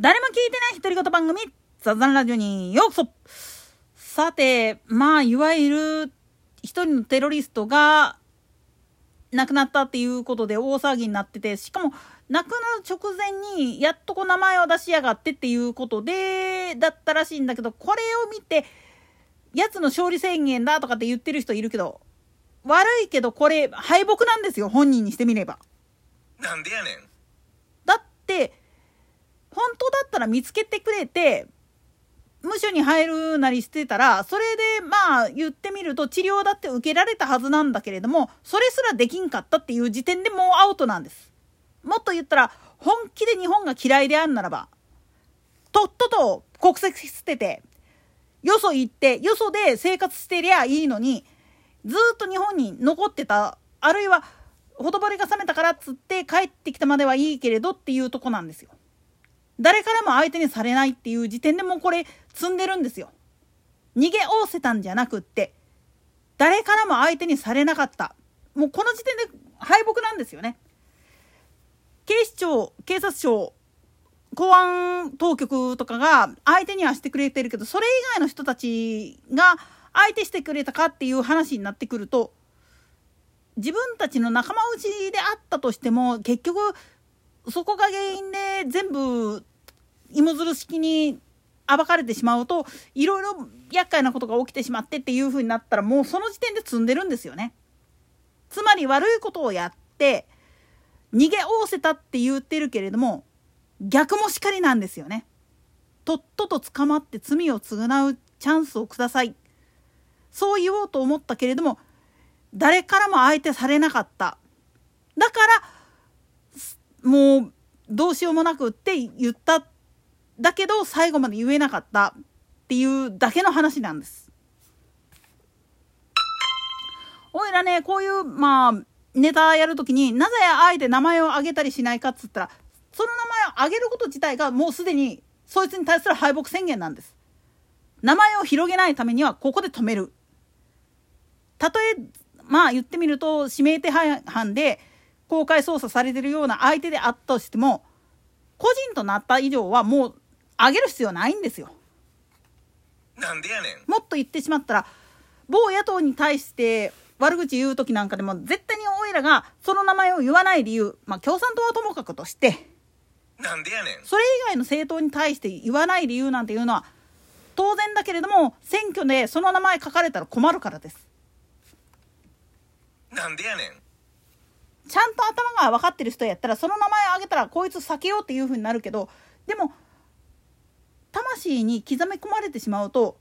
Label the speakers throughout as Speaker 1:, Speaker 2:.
Speaker 1: 誰も聞いてない独り言番組、ザザンラジオにようこそさて、まあ、いわゆる一人のテロリストが亡くなったっていうことで大騒ぎになってて、しかも亡くなる直前にやっとこう名前を出しやがってっていうことで、だったらしいんだけど、これを見て、やつの勝利宣言だとかって言ってる人いるけど、悪いけどこれ敗北なんですよ、本人にしてみれば。
Speaker 2: なんでやねん。
Speaker 1: 本当だったら見つけてくれて、無所に入るなりしてたら、それでまあ言ってみると治療だって受けられたはずなんだけれども、それすらできんかったっていう時点でもうアウトなんです。もっと言ったら、本気で日本が嫌いであるならば、とっとと国籍捨てて、よそ行って、よそで生活してりゃいいのに、ずっと日本に残ってた、あるいは、ほとぼりが冷めたからっつって帰ってきたまではいいけれどっていうとこなんですよ。誰からも相手にされないっていう時点でもうこれ積んでるんですよ。逃げおおせたんじゃなくって、誰からも相手にされなかった。もうこの時点で敗北なんですよね。警視庁、警察庁、公安当局とかが相手にはしてくれてるけど、それ以外の人たちが相手してくれたかっていう話になってくると、自分たちの仲間内であったとしても、結局、そこが原因で全部芋づる式に暴かれてしまうといろいろ厄介なことが起きてしまってっていう風になったらもうその時点で積んでるんですよね。つまり悪いことをやって逃げおおせたって言ってるけれども逆もしかりなんですよね。とっとと捕まって罪を償うチャンスをください。そう言おうと思ったけれども誰からも相手されなかった。だからもうどうしようもなくって言っただけど最後まで言えなかったっていうだけの話なんです。おいらねこういうまあネタやるときになぜあえて名前を挙げたりしないかっつったらその名前を挙げること自体がもうすでにそいつに対する敗北宣言なんです。名前を広げないためにはここで止める。たとえまあ言ってみると指名手配犯で公開捜査されてるような相手であったとしても個人となった以上はもう上げる必要ないんですよ。
Speaker 2: なんでやねん。
Speaker 1: もっと言ってしまったら某野党に対して悪口言う時なんかでも絶対においらがその名前を言わない理由まあ共産党はともかくとして
Speaker 2: なんでやねん。
Speaker 1: それ以外の政党に対して言わない理由なんていうのは当然だけれども選挙でその名前書かれたら困るからです。
Speaker 2: なんでやねん。
Speaker 1: ちゃんと頭が分かってる人やったらその名前を挙げたらこいつ避けようっていう風になるけどでも魂に刻み込まれてしまうと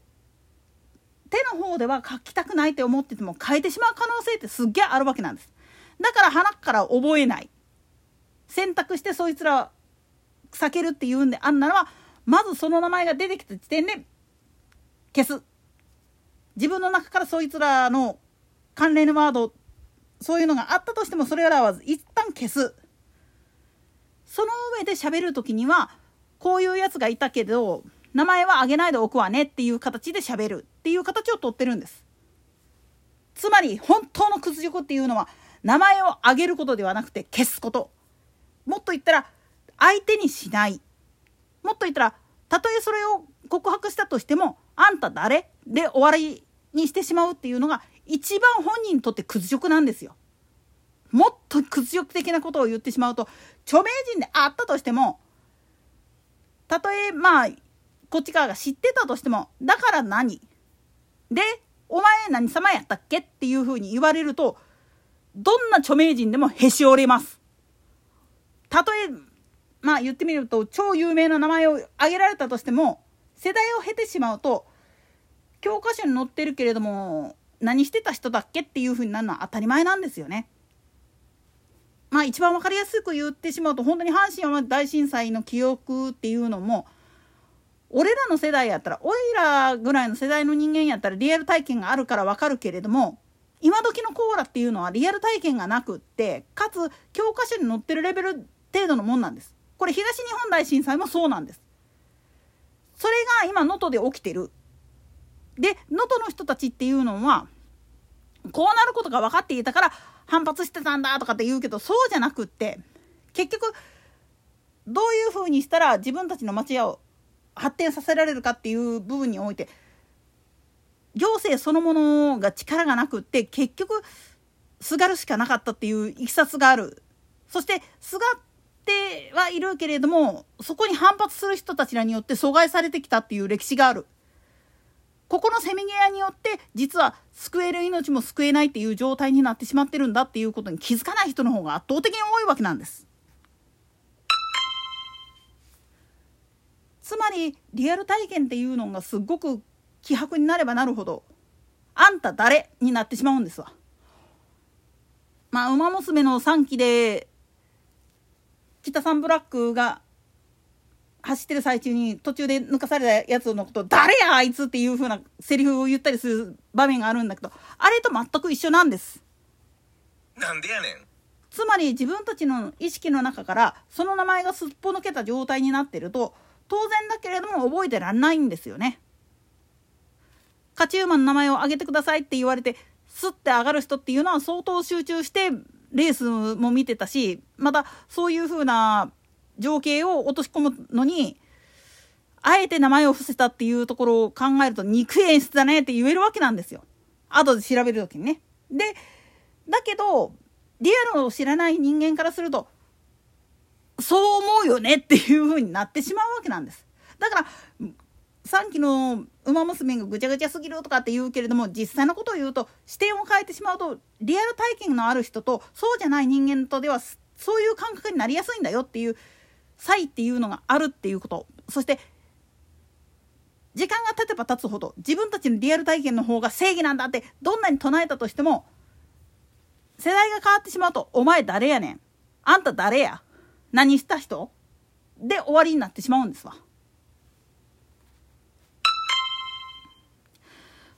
Speaker 1: 手の方では書きたくないって思ってても書いてしまう可能性ってすっげえあるわけなんです。だから鼻から覚えない。選択してそいつら避けるっていうんであんならばまずその名前が出てきた時点で消す。自分の中からそいつらの関連のワードそういうのがあったとしてもそれらは一旦消す。その上で喋る時にはこういうやつがいたけど名前は挙げないでおくわねっていう形で喋るっていう形をとってるんです。つまり本当の屈辱っていうのは名前を挙げることではなくて消すこと。もっと言ったら相手にしない。もっと言ったらたとえそれを告白したとしてもあんた誰？で終わりにしてしまうっていうのが一番本人にとって屈辱なんですよ。もっと屈辱的なことを言ってしまうと著名人であったとしてもたとえまあこっち側が知ってたとしてもだから何？でお前何様やったっけ？っていうふうに言われるとどんな著名人でもへし折れます。たとえまあ言ってみると超有名な名前を挙げられたとしても世代を経てしまうと教科書に載ってるけれども何してた人だっけっていうふうになるのは当たり前なんですよね。まあ一番分かりやすく言ってしまうと本当に阪神・大震災の記憶っていうのも俺らの世代やったら俺らぐらいの世代の人間やったらリアル体験があるから分かるけれども今時のコーラっていうのはリアル体験がなくってかつ教科書に載ってるレベル程度のもんなんです。これ東日本大震災もそうなんです。それが今能登で起きてる。で能登の人たちっていうのはこうなることが分かっていたから反発してたんだとかって言うけどそうじゃなくって結局どういうふうにしたら自分たちの町屋を発展させられるかっていう部分において行政そのものが力がなくって結局すがるしかなかったっていういきさつがあるそしてすがってはいるけれどもそこに反発する人たちらによって阻害されてきたっていう歴史があるここのせめぎ合いによって実は救える命も救えないっていう状態になってしまってるんだっていうことに気づかない人の方が圧倒的に多いわけなんです。つまりリアル体験っていうのがすごく希薄になればなるほどあんた誰になってしまうんですわ。まあ、馬娘の3期で北さんブラックが走ってる最中に途中で抜かされたやつのこと「誰やあいつ!」っていう風なセリフを言ったりする場面があるんだけどあれと全く一緒なんです。
Speaker 2: なんでやねん
Speaker 1: つまり自分たちの意識の中からその名前がすっぽ抜けた状態になってると当然だけれども覚えてらんないんですよね。勝ち馬の名前を挙げてくださいって言われてスッて上がる人っていうのは相当集中してレースも見てたしまたそういう風な情景を落とし込むのにあえて名前を伏せたっていうところを考えると肉演出だねって言えるわけなんですよ。後で調べる時にね。でだけどリアルを知らない人間からするとそう思うよねっていう風になってしまうわけなんです。だから3期の馬娘がぐちゃぐちゃすぎるとかって言うけれども実際のことを言うと視点を変えてしまうとリアル体験のある人とそうじゃない人間とではそういう感覚になりやすいんだよっていう差異っていうのがあるっていうこと。そして時間が経てば経つほど自分たちのリアル体験の方が正義なんだってどんなに唱えたとしても世代が変わってしまうと「お前誰やねん。あんた誰や。何した人?」で終わりになってしまうんですわ。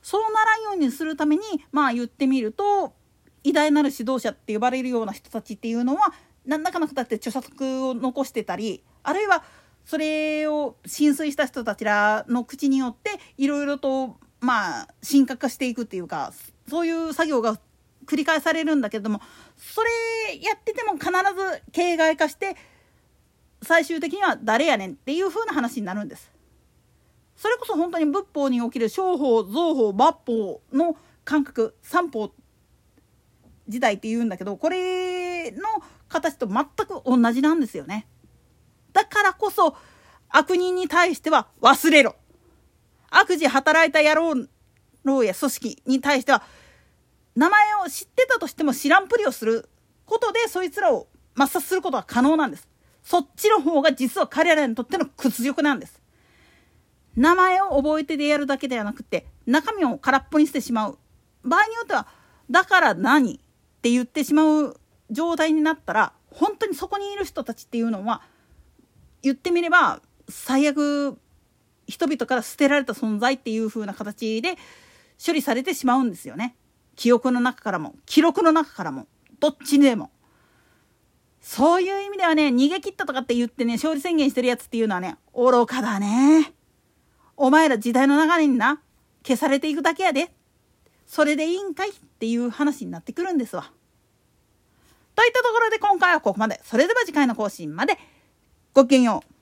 Speaker 1: そうならんようにするためにまあ言ってみると偉大なる指導者って呼ばれるような人たちっていうのは何らかの形で著作を残してたりあるいはそれを浸水した人たちらの口によっていろいろとまあ神格化していくっていうかそういう作業が繰り返されるんだけどもそれやってても必ず形骸化して最終的には誰やねんっていう風な話になるんです。それこそ本当に仏法における商法造法抜法の感覚三法時代って言うんだけどこれの形と全く同じなんですよね。だからこそ悪人に対しては忘れろ。悪事働いた野郎郎や組織に対しては名前を知ってたとしても知らんぷりをすることでそいつらを抹殺することは可能なんです。そっちの方が実は彼らにとっての屈辱なんです。名前を覚えてでやるだけではなくて中身を空っぽにしてしまう場合によってはだから何って言ってしまう状態になったら本当にそこにいる人たちっていうのは言ってみれば最悪人々から捨てられた存在っていう風な形で処理されてしまうんですよね。記憶の中からも記録の中からもどっちでも。そういう意味ではね逃げ切ったとかって言ってね勝利宣言してるやつっていうのはね愚かだね。お前ら時代の流れにな消されていくだけやでそれでいいんかいっていう話になってくるんですわ。といったところで今回はここまで。それでは次回の更新まで。ごきげんよう。